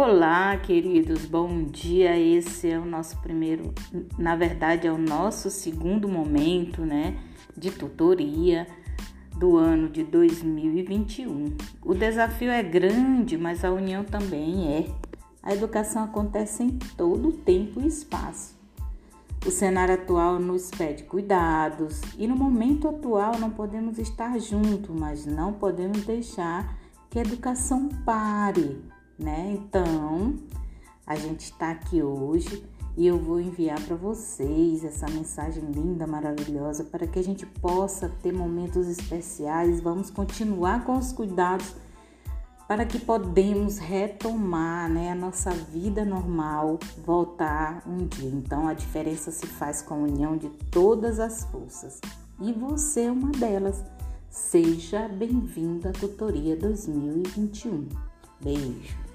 Olá, queridos, bom dia. Esse é o nosso primeiro, na verdade, é o nosso segundo momento, né, de tutoria do ano de 2021. O desafio é grande, mas a união também é. A educação acontece em todo tempo e espaço. O cenário atual nos pede cuidados e no momento atual não podemos estar juntos, mas não podemos deixar que a educação pare né? Então, a gente está aqui hoje e eu vou enviar para vocês essa mensagem linda, maravilhosa, para que a gente possa ter momentos especiais. Vamos continuar com os cuidados para que podemos retomar né, a nossa vida normal, voltar um dia. Então a diferença se faz com a união de todas as forças. E você é uma delas. Seja bem-vindo à Tutoria 2021. Beijo!